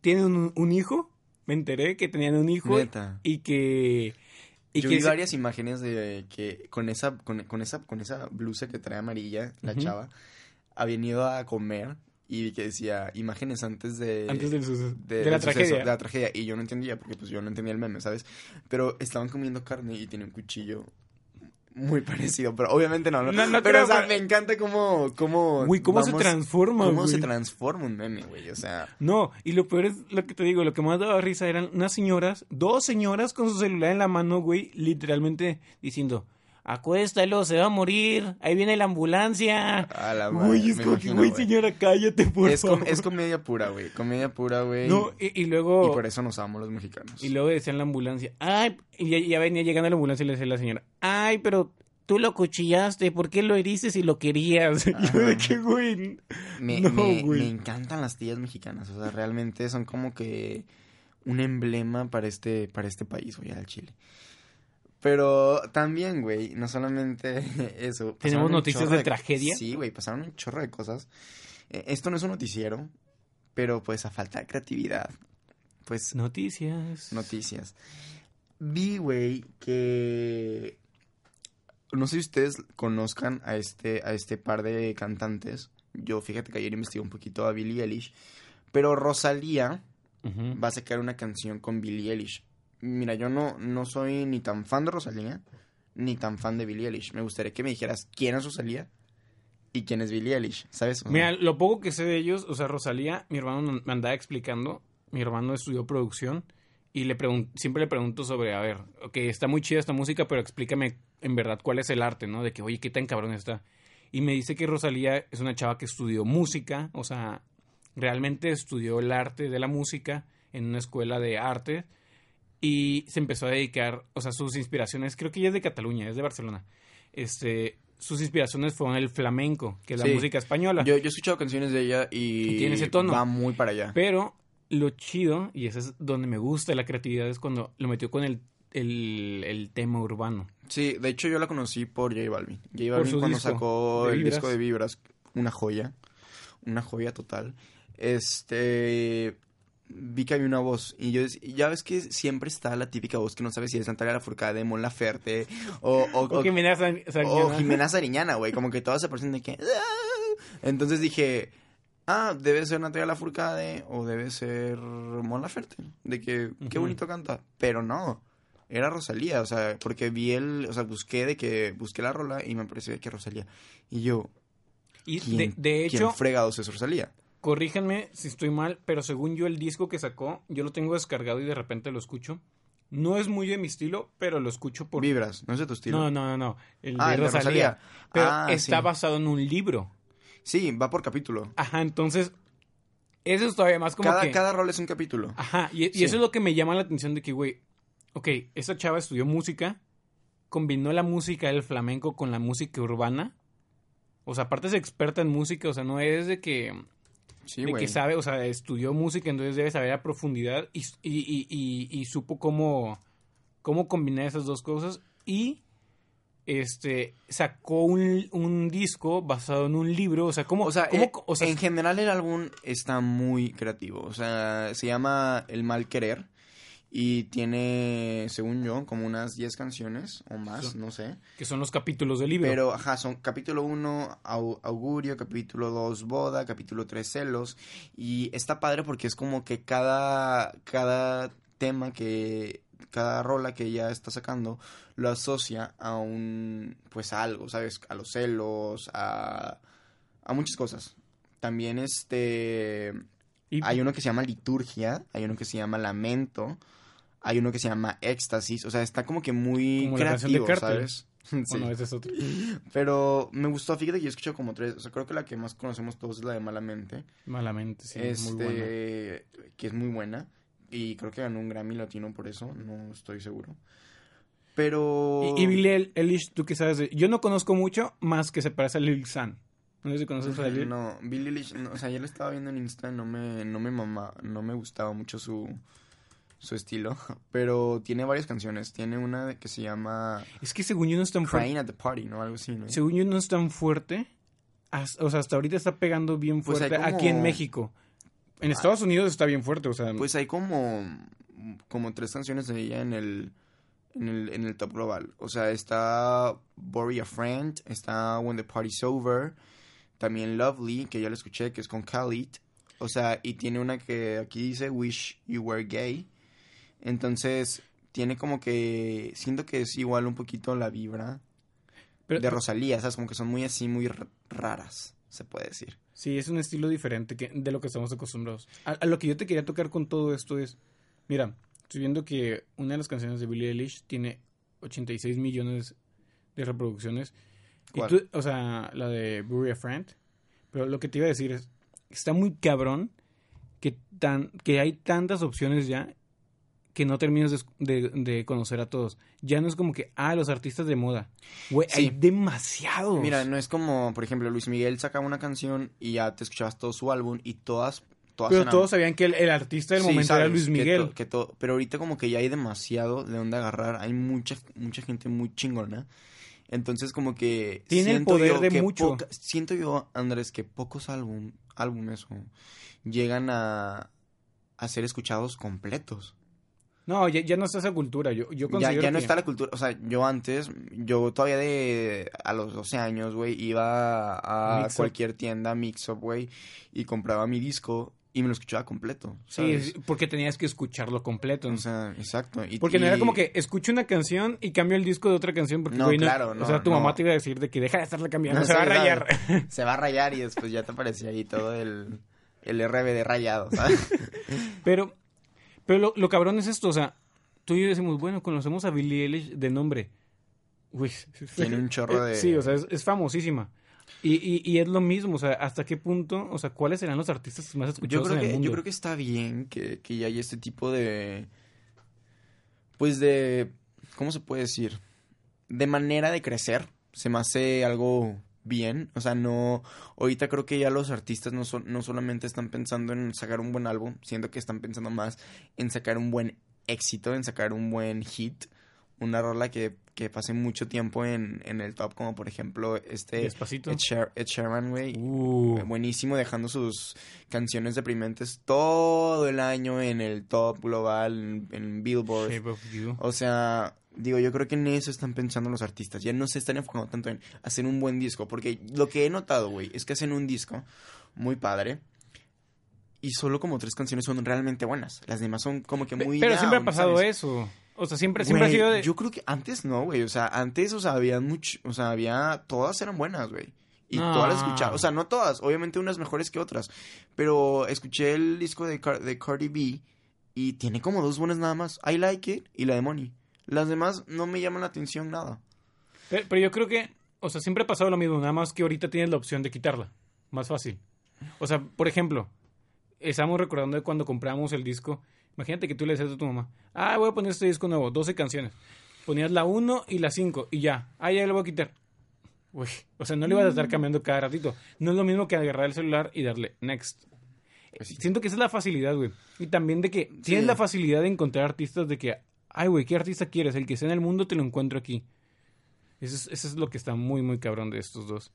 tiene un, un hijo, me enteré que tenían un hijo. Neta. Y que. Y Yo que vi se- varias imágenes de que con esa, con, con esa, con esa blusa que trae amarilla, la chava, habían ido a comer y que decía imágenes antes de... Antes del suceso- de, de la suceso, tragedia. de la tragedia. Y yo no entendía, porque pues yo no entendía el meme, ¿sabes? Pero estaban comiendo carne y tenía un cuchillo muy parecido, pero obviamente no. no, No, no pero, creo, o sea, pero- me encanta cómo... cómo Güey, ¿cómo se vamos- transforma, Cómo güey? se transforma un meme, güey, o sea... No, y lo peor es lo que te digo, lo que más daba risa eran unas señoras, dos señoras con su celular en la mano, güey, literalmente diciendo, acuéstalo, se va a morir, ahí viene la ambulancia. A la madre, Güey, es como que, güey, señora, cállate, por Es, com- favor. es comedia pura, güey. Comedia pura, güey. No, y, y Y luego... por eso nos amamos los mexicanos. Y luego decían la ambulancia, ay, y ya, ya venía llegando la ambulancia y le decía la señora, ay, pero tú lo cuchillaste, ¿por qué lo heriste si lo querías? Yo de que, güey, Me, no, me- güey. me encantan las tías mexicanas. O sea, realmente son como que un emblema para este, para este país, güey, al Chile. Pero también, güey, no solamente eso. un noticias de tragedia? Sí, güey, pasaron un chorro de cosas. Eh, Esto no es un noticiero, pero pues a falta de creatividad, pues noticias. noticias. Vi, güey, que no sé si ustedes conozcan a este a este par de cantantes. Yo fíjate que ayer investigué un poquito a Billie Eilish, pero Rosalía va a sacar una canción con Billie Eilish. Mira, yo no no soy ni tan fan de Rosalía ni tan fan de Billie Eilish. Me gustaría que me dijeras quién es Rosalía y quién es Billie Eilish, ¿sabes? Mira, lo poco que sé de ellos, o sea, Rosalía, mi hermano me andaba explicando, mi hermano estudió producción y le siempre le pregunto sobre, a ver, ok, está muy chida esta música, pero explícame en verdad cuál es el arte, ¿no? De que, oye, qué tan cabrón está. Y me dice que Rosalía es una chava que estudió música, o sea, realmente estudió el arte de la música en una escuela de arte y se empezó a dedicar, o sea, sus inspiraciones, creo que ella es de Cataluña, es de Barcelona. Este, sus inspiraciones fueron el flamenco, que es la música española. yo, yo he escuchado canciones de ella y, Y tiene ese tono. va muy para allá. Pero lo chido, y eso es donde me gusta la creatividad, es cuando lo metió con el, el, el tema urbano. Sí, de hecho yo la conocí por J Balvin. J Balvin cuando disco sacó el disco de Vibras, una joya, una joya total. Este, vi que había una voz y yo y ya ves que siempre está la típica voz que no sabes si es Natalia Lafourcade, Mon Laferte o, o, O o- Jimena Sariñana. Jimena Sariñana, güey, como que todas se parecen de que... "Ah". Entonces dije, ah, debe ser Natalia Lafourcade o debe ser Mon Laferte, de que qué bonito canta, pero no. Era Rosalía, o sea, porque vi el, o sea, busqué de que, busqué la rola y me pareció que Rosalía. Y yo, Y ¿quién, de, de hecho, ¿quién fregados es Rosalía? Corríjanme si estoy mal, pero según yo el disco que sacó, yo lo tengo descargado y de repente lo escucho. No es muy de mi estilo, pero lo escucho por... Vibras, no es de tu estilo. No, no, no, no. El de Ah, el de Rosalía. Rosalía. Pero Ah, está sí. basado en un libro. Sí, va por capítulo. Ajá, entonces... Eso es todavía más como Cada, que... cada rol es un capítulo. Ajá, y, y Sí. eso es lo que me llama la atención de que, güey, ok, esta chava estudió música, combinó la música del flamenco con la música urbana. O sea, aparte es experta en música, o sea, no es de que, Sí, de que sabe, o sea, estudió música, entonces debe saber a profundidad y, y, y, y- y supo cómo, cómo combinar esas dos cosas y este sacó un, un disco basado en un libro, o sea, cómo, O sea, cómo- eh, o sea, en general el álbum está muy creativo. O sea, se llama El Mal Querer. Y tiene, según yo, como unas 10 canciones o más, no sé. que son los capítulos del libro. Pero, ajá, son capítulo 1, augurio, capítulo 2, boda, capítulo 3, celos. Y está padre porque es como que cada, cada tema que, cada rola que ella está sacando lo asocia a un, pues a algo, ¿sabes? A los celos, a, a muchas cosas. También este, Y- hay uno que se llama liturgia, hay uno que se llama lamento, hay uno que se llama éxtasis, o sea, está como que muy Como la canción de creativo. ¿sabes? Sí. Bueno, ese es otro. Pero me gustó, fíjate que yo escuché como tres, o sea, creo que la que más conocemos todos es la de Malamente, Malamente, sí, este, muy buena. que es muy buena, y creo que ganó un Grammy Latino por eso, no estoy seguro. Pero... Y, y Billie Eilish, ¿tú qué sabes? de- Yo no conozco mucho más que se parece a Lil San. No sé si conoces a Lil. No, Billie Eilish, no, o sea, yo la estaba viendo en Insta, no me, no me mama, no me gustaba mucho su, su estilo, pero tiene varias canciones, tiene una que se llama Es que según yo no es tan fuerte. At the Party, ¿no? Algo así, ¿no? Según yo no es tan fuerte. O sea, hasta ahorita está pegando bien Pues fuerte como- aquí en México. En Estados Unidos está bien fuerte, o sea. Pues hay como, como tres canciones de ella en el, en el, en el top global. O sea, está Bury a Friend, está When the Party's Over, también Lovely, que ya la escuché, que es con Khalid. O sea, y tiene una que aquí dice Wish You Were Gay. Entonces, tiene como que, siento que es igual un poquito la vibra pero- de Rosalía, ¿sabes? Como que son muy así, muy raras, se puede decir. Sí, es un estilo diferente que, de lo que estamos acostumbrados. A, a lo que yo te quería tocar con todo esto es, mira, estoy viendo que una de las canciones de Billie Eilish tiene 86 millones de reproducciones. Y ¿Cuál? tú, o sea, la de Bury a Friend. Pero lo que te iba a decir es, está muy cabrón que, tan, que hay tantas opciones ya que no terminas de, conocer a todos. Ya no es como que, ah, los artistas de moda. Güey, Sí. hay demasiados. Mira, no es como, por ejemplo, Luis Miguel sacaba una canción y ya te escuchabas todo su álbum y todas, todas Pero todos sabían que el, el artista del Sí, momento era Luis que Miguel. to- que to- pero ahorita como que ya hay demasiado de dónde agarrar. Hay mucha, mucha gente muy chingona. Entonces como que... Tiene el poder de mucho. poca- siento yo, Andrés, que pocos álbum, álbumes llegan a, a ser escuchados completos. No, ya, ya no está esa cultura. Yo, yo Ya, considero ya no que- está la cultura. O sea, yo antes, yo todavía de... A los 12 años, güey, iba a Mix Up. cualquier tienda, Mix Up, güey, y compraba mi disco y me lo escuchaba completo. Sí, ¿sabes? sí, porque tenías que escucharlo completo. O sea, exacto. Y, porque no era como que escucho una canción y cambio el disco de otra canción. Porque, No, güey, claro, no, O sea, tu no. mamá te iba a decir de que deja de estarla cambiando, No se va a rayar. Se va a rayar y después ya te aparecía ahí todo el, el RBD rayado, ¿sabes? Pero, pero lo, lo cabrón es esto, o sea, tú y yo decimos, bueno, conocemos a Billie Eilish de nombre. Uy, Tiene un chorro de- Sí, o sea, es, es famosísima. Y, y, y es lo mismo, o sea, ¿hasta qué punto, o sea, cuáles serán los artistas más Yo escuchados creo, en el que, mundo? yo creo que está bien que, que ya hay este tipo de... Pues de... ¿Cómo se puede decir? De manera de crecer. Se me hace algo bien. O sea, no... Ahorita creo que ya los artistas no, son, no solamente están pensando en sacar un buen álbum, siento que están pensando más en sacar un buen éxito, en sacar un buen hit. Una rola que, que pase mucho tiempo en, en el top, como por ejemplo este... Despacito. Ed, Sher- Ed Sheeran, güey. Uh, Buenísimo, dejando sus canciones deprimentes todo el año en el top global, en, en Billboard. Shape of You. O sea, digo, yo creo que en eso están pensando los artistas. Ya no se están enfocando tanto en hacer un buen disco. Porque lo que he notado, güey, es que hacen un disco muy padre. Y solo como tres canciones son realmente buenas. Las demás son como que muy. Pero siempre ha pasado ¿sabes? eso. O sea, siempre, siempre ha sido de... Yo creo que antes no, güey. O sea, antes, o sea, había mucho. O sea, había. Todas eran buenas, güey. Y No. todas las escuchaba. O sea, no todas. Obviamente unas mejores que otras. Pero escuché el disco de, Car- de Cardi B. Y tiene como dos buenas nada más. I Like It y la de Money. Las demás no me llaman la atención nada. Pero, pero yo creo que, o sea, siempre ha pasado lo mismo, nada más que ahorita tienes la opción de quitarla. Más fácil. O sea, por ejemplo, estamos recordando de cuando compramos el disco. Imagínate que tú le decías a tu mamá, ah, voy a poner este disco nuevo, 12 canciones. Ponías la 1 y la 5 y ya. Ah, ya lo voy a quitar. Uy, o sea, no le ibas a estar cambiando cada ratito. No es lo mismo que agarrar el celular y darle next. Pues sí. Siento que esa es la facilidad, güey. Y también de que tienes Sí. la facilidad de encontrar artistas de que, ay, güey, ¿qué artista quieres? El que sea en el mundo te lo encuentro aquí. Eso es, eso es lo que está muy, muy cabrón de estos dos.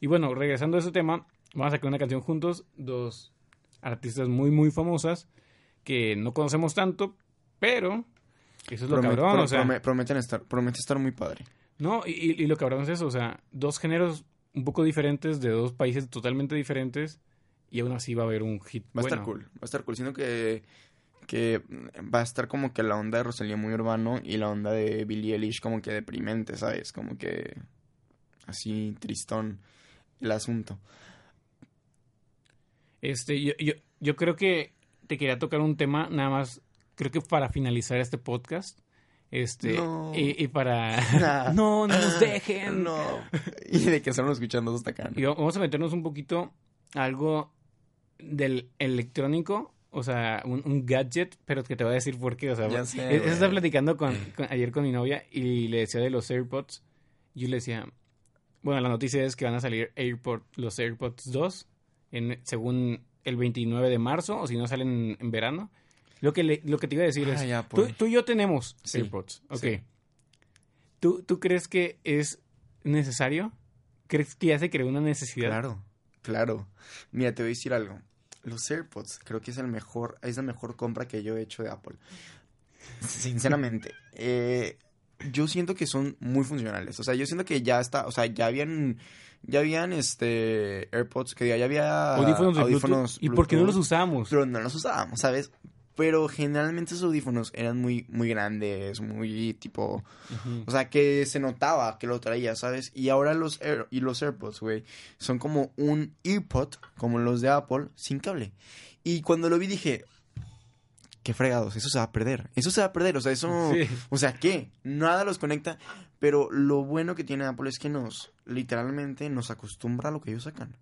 Y bueno, regresando a ese tema, vamos a sacar una canción juntos, dos artistas muy, muy famosas que no conocemos tanto, pero eso es lo Promet- cabrón, pro- o sea, prome- prometen estar, promete estar muy padre. no, y, y- y lo cabrón es eso, o sea, dos géneros un poco diferentes de dos países totalmente diferentes y aún así va a haber un hit. Va a estar cool, va a estar cool. Siento que, que va a estar como que la onda de Rosalía muy urbano y la onda de Billie Eilish como que deprimente, ¿sabes? Como que así tristón el asunto. Este, yo, yo, yo creo que te quería tocar un tema nada más, creo que para finalizar este podcast. Este, No. y, y para... no, no nos dejen. No. Y de que estamos escuchando hasta acá. Y vamos a meternos un poquito a algo del electrónico, o sea, un, un gadget, pero que te voy a decir por qué. O sea, Ya sé, eso güey. estaba platicando con, con- ayer con mi novia y le decía de los AirPods. Yo le decía, bueno, la noticia es que van a salir AirPod, los AirPods 2, en, según el 29 de marzo, o si no salen en verano. Lo que, le- lo que te iba a decir Ah, es, ya, tú, pues. tú y yo tenemos Sí, AirPods, ok. sí. ¿Tú, ¿Tú crees que es necesario? ¿Crees que ya se creó una necesidad? Claro, claro. Mira, te voy a decir algo. Los AirPods creo que es el mejor, es la mejor compra que yo he hecho de Apple. Sinceramente. eh, yo siento que son muy funcionales. O sea, yo siento que ya está, o sea, ya habían, ya habían este AirPods, que ya había audífonos de audífonos Bluetooth. ¿Y por qué no los usamos? Pero no los usábamos, ¿sabes? Pero generalmente esos audífonos eran muy, muy grandes, muy tipo... O sea, que se notaba que lo traía, ¿sabes? Y ahora los, Air- y los AirPods, güey, son como un earpod, como los de Apple, sin cable. Y cuando lo vi dije, qué fregados, eso se va a perder. Eso se va a perder, o sea, eso... Sí. O sea, ¿qué? Nada los conecta, pero lo bueno que tiene Apple es que nos, literalmente, nos acostumbra a lo que ellos sacan.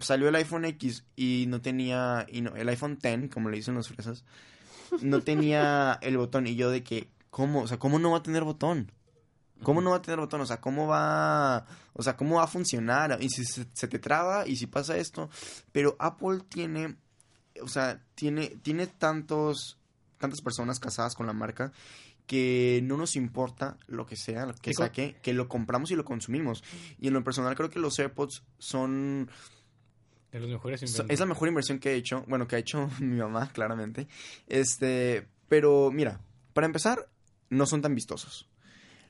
Salió el iPhone X y no tenía, y no, el iPhone X, como le dicen los fresas, no tenía el botón y yo de que, ¿cómo? O sea, ¿cómo no va a tener botón? ¿Cómo no va a tener botón? O sea, ¿cómo va, o sea, cómo va a funcionar? Y si se, se te traba y si pasa esto, pero Apple tiene, o sea, tiene, tiene tantos, tantas personas casadas con la marca que no nos importa lo que sea, lo que ¿Qué co- saque, que lo compramos y lo consumimos. Y en lo personal creo que los AirPods son De los mejores inventos. Es la mejor inversión que he hecho. Bueno, que ha hecho mi mamá, claramente. Este, pero mira, para empezar, no son tan vistosos.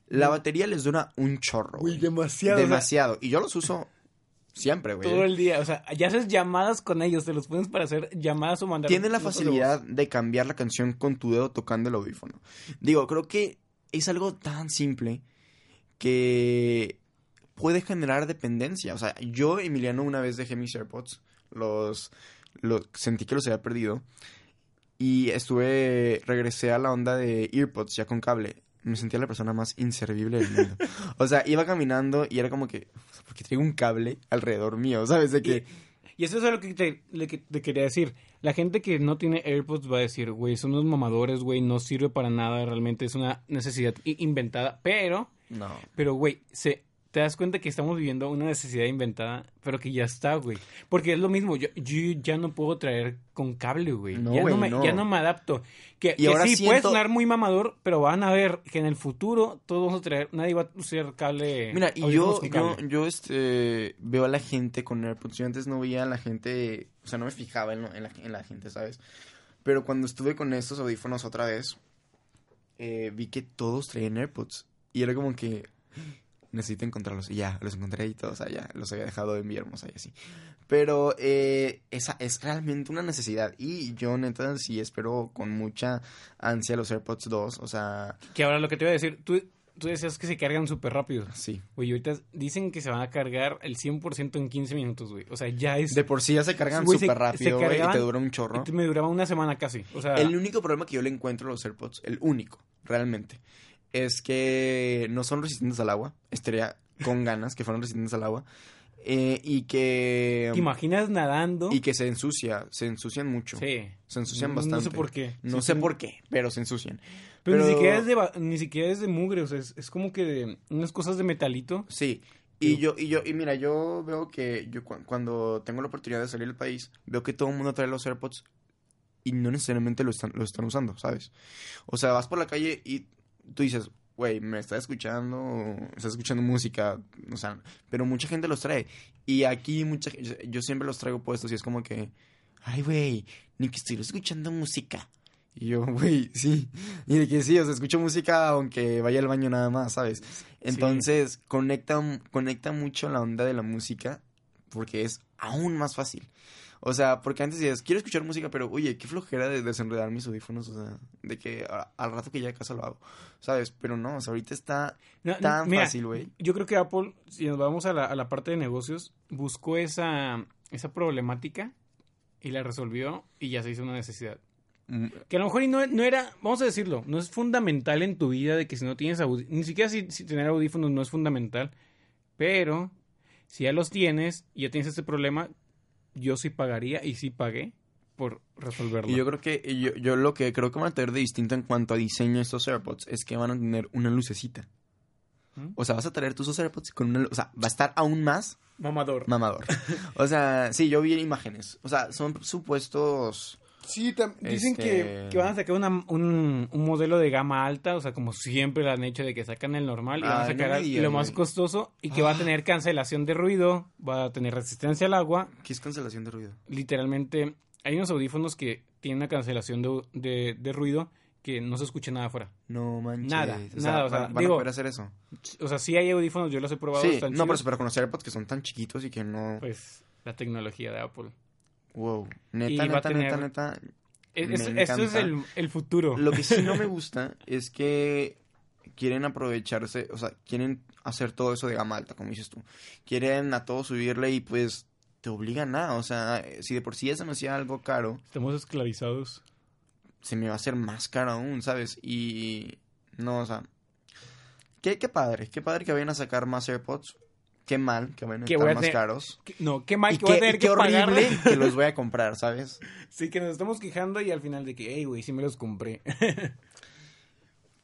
La No. batería les dura un chorro. Güey. demasiado. o sea, Demasiado. Y yo los uso siempre, güey. todo el día. O sea, ya haces llamadas con ellos. Te los pones para hacer llamadas o mandar. Tiene la facilidad de cambiar la canción con tu dedo tocando el audífono. Digo, creo que es algo tan simple que puede generar dependencia. O sea, yo, Emiliano, una vez dejé mis AirPods, los, los sentí que los había perdido y estuve, regresé a la onda de AirPods ya con cable. Me sentía la persona más inservible del mundo. O sea, iba caminando y era como que, porque traigo un cable alrededor mío, ¿sabes? De que... Y eso es lo que te, le que te quería decir. La gente que no tiene AirPods va a decir, güey, son unos mamadores, güey, no sirve para nada. Realmente es una necesidad inventada. Pero, No. pero, güey, se. Te das cuenta que estamos viviendo una necesidad inventada, pero que ya está, güey. Porque es lo mismo, yo, yo ya no puedo traer con cable, güey. No, ya, güey, no me, no. ya no me adapto. Que, Y que ahora sí, puede sonar muy mamador, pero van a ver que en el futuro todos vamos a traer, nadie va a usar cable. Mira, y yo, yo, yo este, veo a la gente con AirPods. Yo antes no veía a la gente, o sea, no me fijaba en la, en la gente, ¿sabes? Pero cuando estuve con estos audífonos otra vez, eh, vi que todos traían AirPods. Y era como que necesito encontrarlos. Y ya, los encontré y todos allá. Los había dejado en Villahermosa y así. Pero eh, esa es realmente una necesidad. Y yo, neta, sí espero con mucha ansia los AirPods 2. O sea, Que ahora lo que te voy a decir, tú, tú decías que se cargan súper rápido. sí. Güey, ahorita dicen que se van a cargar el 100% en 15 minutos, güey. O sea, ya es... De por sí ya se cargan súper rápido, güey, y te dura un chorro. Me duraba una semana casi. O sea, El único problema que yo le encuentro a los AirPods, el único, realmente, es que no son resistentes al agua. Estaría con ganas que fueran resistentes al agua. Eh, y que... ¿te imaginas nadando? Y que se ensucia, se ensucian mucho. Sí. Se ensucian bastante. No sé por qué. No Sí, sé sí. por qué, pero se ensucian. Pero, ni siquiera es de ni siquiera es de mugre, o sea, es, es como que de unas cosas de metalito. Sí. Y Sí. yo, y yo, y mira, yo veo que yo cu- cuando tengo la oportunidad de salir del país, veo que todo el mundo trae los AirPods y no necesariamente lo están, lo están usando, ¿sabes? O sea, vas por la calle y tú dices, güey, me está escuchando, está escuchando música, o sea, pero mucha gente los trae. Y aquí mucha yo, siempre los traigo puestos y es como que, ay, güey, ni que estoy escuchando música. Y yo, güey, sí. Y de que sí, o sea, escucho música aunque vaya al baño nada más, ¿sabes? Entonces, conecta, conecta mucho la onda de la música porque es aún más fácil. O sea, porque antes decías, quiero escuchar música, pero oye, qué flojera de desenredar mis audífonos, o sea, de que a- al rato que llegue a casa lo hago, ¿sabes? Pero no, o sea, ahorita está No, tan mira, fácil, güey. Yo creo que Apple, si nos vamos a la, a la parte de negocios, buscó esa, esa problemática y la resolvió y ya se hizo una necesidad. Mm, Que a lo mejor y no, no era, vamos a decirlo, no es fundamental en tu vida de que si no tienes audífonos, ni siquiera si, si tener audífonos no es fundamental, pero si ya los tienes y ya tienes este problema, yo sí pagaría y sí pagué por resolverlo. Y yo creo que, yo, yo lo que creo que van a tener de distinto en cuanto a diseño estos AirPods es que van a tener una lucecita. ¿Mm? O sea, vas a traer tus AirPods con una, o sea, va a estar aún más Mamador. mamador. O sea, sí, yo vi imágenes. O sea, son supuestos. Sí, dicen Este- que, que van a sacar una- un, un modelo de gama alta, o sea, como siempre lo han hecho, de que sacan el normal y van a no sacar lo más costoso y que va a Ah. tener cancelación de ruido, va a tener resistencia al agua. ¿Qué es cancelación de ruido? Literalmente, hay unos audífonos que tienen una cancelación de, de- de ruido que no se escucha nada afuera. No manches. Nada, o sea, nada, o sea, van, van digo- a poder hacer eso. O sea, sí hay audífonos, yo los he probado. Sí, no, pero, chidos, pero con los AirPods que son tan chiquitos y que no. Pues la tecnología de Apple. Wow. Neta, neta, neta, tener- neta. Es, esto es el, el futuro. Lo que sí no me gusta es que quieren aprovecharse, o sea, quieren hacer todo eso de gama alta, como dices tú. Quieren a todo subirle y pues te obligan a, o sea, si de por sí es demasiado algo caro, Estamos esclavizados. se me va a hacer más caro aún, ¿sabes? Y no, o sea, qué, qué padre, qué padre que vayan a sacar más AirPods. Qué mal que vayan a estar más caros. Que- No, qué mal Y que voy a qué, tener que pagar. horrible que los voy a comprar, ¿sabes? Sí, que nos estamos quejando y al final de que, hey, güey, sí me los compré.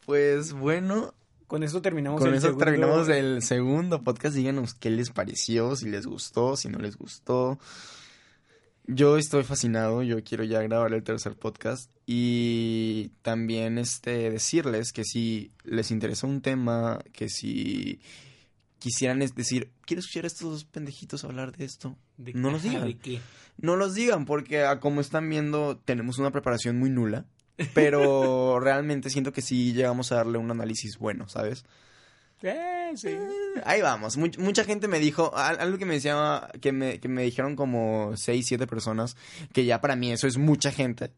Pues bueno, Con eso terminamos con el eso segundo- terminamos el segundo podcast. Díganos qué les pareció, si les gustó, si no les gustó. Yo estoy fascinado, yo quiero ya grabar el tercer podcast y también este decirles que si les interesa un tema, que si quisieran es decir, quiero escuchar a estos dos pendejitos hablar de esto, De- no los digan. ¿De qué? no los digan porque a como están viendo tenemos una preparación muy nula, pero realmente siento que sí llegamos a darle un análisis bueno, ¿sabes? Eh, sí. Ahí vamos. Much- mucha gente me dijo, al- algo que me decía, que me, que me dijeron como seis, siete personas, que ya para mí eso es mucha gente.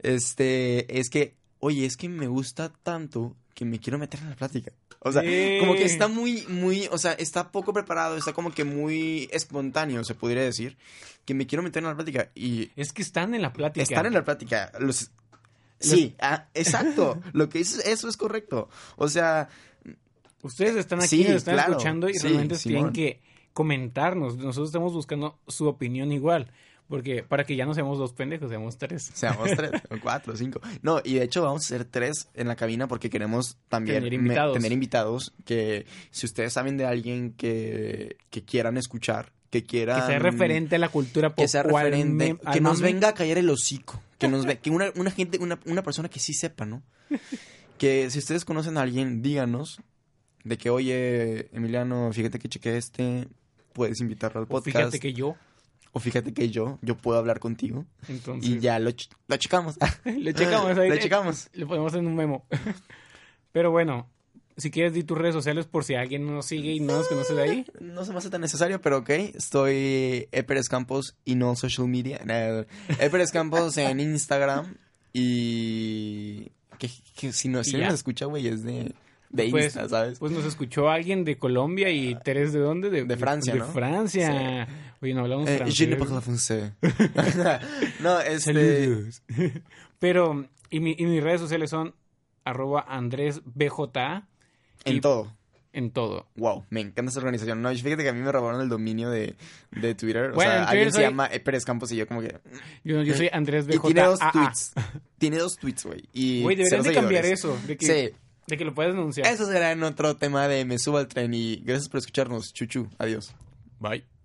Este, es que, oye, es que me gusta tanto que me quiero meter en la plática. O sea, Sí. como que está muy, muy, o sea, está poco preparado, está como que muy espontáneo, se podría decir, que me quiero meter en la plática y Es que están en la plática. estar en la plática. Los... Sí, ah, exacto. Lo que dices, eso es correcto. O sea, Ustedes están aquí, Sí, nos están claro. escuchando y Sí, realmente Simón. tienen que comentarnos. Nosotros estamos buscando su opinión igual. Porque para que ya no seamos dos pendejos, seamos tres. Seamos tres, o cuatro, cinco. No, y de hecho vamos a ser tres en la cabina porque queremos también Tener me- invitados. tener invitados que si ustedes saben de alguien que, que quieran escuchar, que quieran... Que sea referente a la cultura pop. Que sea referente, que nos mame. venga a callar el hocico, que nos ve, que una, una gente, una, una persona que sí sepa, ¿no? Que si ustedes conocen a alguien, díganos de que, oye, Emiliano, fíjate que chequé este, puedes invitarlo al O podcast. Fíjate que yo. O fíjate que yo, yo puedo hablar contigo. Entonces, Y ya lo, ch- lo checamos. lo checamos ahí. Lo checamos. Lo ponemos en un memo. Pero bueno, si quieres di tus redes sociales por si alguien no nos sigue y no nos conoce de ahí. No se me hace tan necesario, pero ok. Estoy Eperes Campos y no social media. Eperes Campos en Instagram. Y. Que, que si no si nos escucha, güey, es de, de Pues- Insta, ¿sabes? Pues nos escuchó alguien de Colombia y Teres de dónde? De, De Francia, De ¿no? Francia. Oye, no hablamos Eh, francés. je ne parle français. no, este. Saludos. Pero, y, mi- y mis redes sociales son arroba Andrés BJ En y- todo. en todo. Wow, me encanta esa organización. No, y fíjate que a mí me robaron el dominio de, de Twitter. O Bueno, sea, alguien se llama Eperes Campos y yo como que. Yo, yo soy Andrés Y BJ. tiene dos tweets. tiene dos tweets, güey. Y Güey, deberían de cambiar eso. De que, Sí, de que lo puedes denunciar. eso será en otro tema de Me Subo al Tren y gracias por escucharnos. Chuchu, adiós. Bye.